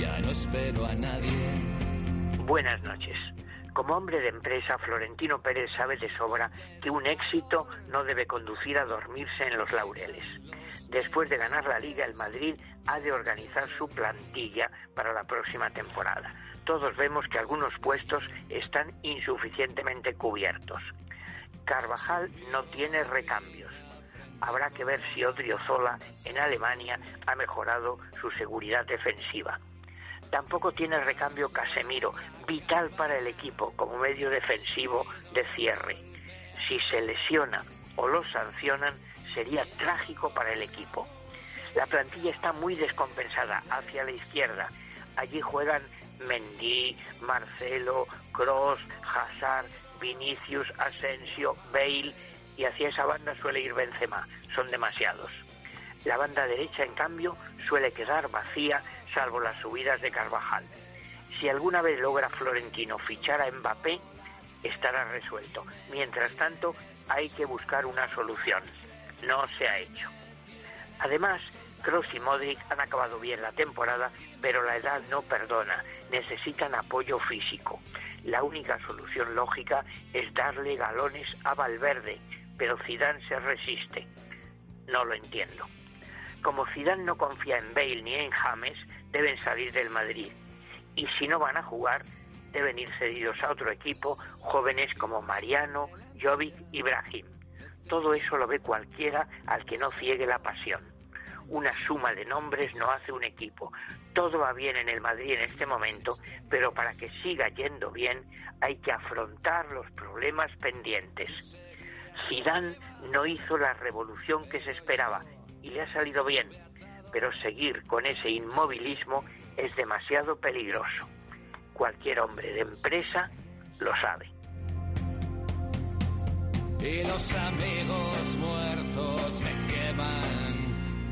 ya no espero a nadie. Buenas noches. Como hombre de empresa, Florentino Pérez sabe de sobra que un éxito no debe conducir a dormirse en los laureles. Después de ganar la liga, el Madrid ha de organizar su plantilla para la próxima temporada. Todos vemos que algunos puestos están insuficientemente cubiertos. Carvajal no tiene recambios. Habrá que ver si Odriozola en Alemania ha mejorado su seguridad defensiva. Tampoco tiene recambio Casemiro, vital para el equipo como medio defensivo de cierre. Si se lesiona o lo sancionan, sería trágico para el equipo. La plantilla está muy descompensada hacia la izquierda. Allí juegan Mendy, Marcelo, Cross, Hazard, Vinicius, Asensio, Bale y hacia esa banda suele ir Benzema. Son demasiados. La banda derecha, en cambio, suele quedar vacía salvo las subidas de Carvajal. Si alguna vez logra Florentino fichar a Mbappé, estará resuelto. Mientras tanto, hay que buscar una solución. No se ha hecho. Además, Kroos y Modric han acabado bien la temporada, pero la edad no perdona. Necesitan apoyo físico. La única solución lógica es darle galones a Valverde, pero Zidane se resiste. No lo entiendo. Como Zidane no confía en Bale ni en James, deben salir del Madrid. Y si no van a jugar, deben ir cedidos a otro equipo, jóvenes como Mariano, Jovic y Brahim. Todo eso lo ve cualquiera al que no ciegue la pasión. Una suma de nombres no hace un equipo. Todo va bien en el Madrid en este momento, pero para que siga yendo bien hay que afrontar los problemas pendientes. Zidane no hizo la revolución que se esperaba y le ha salido bien, pero seguir con ese inmovilismo es demasiado peligroso. Cualquier hombre de empresa lo sabe. Y los amigos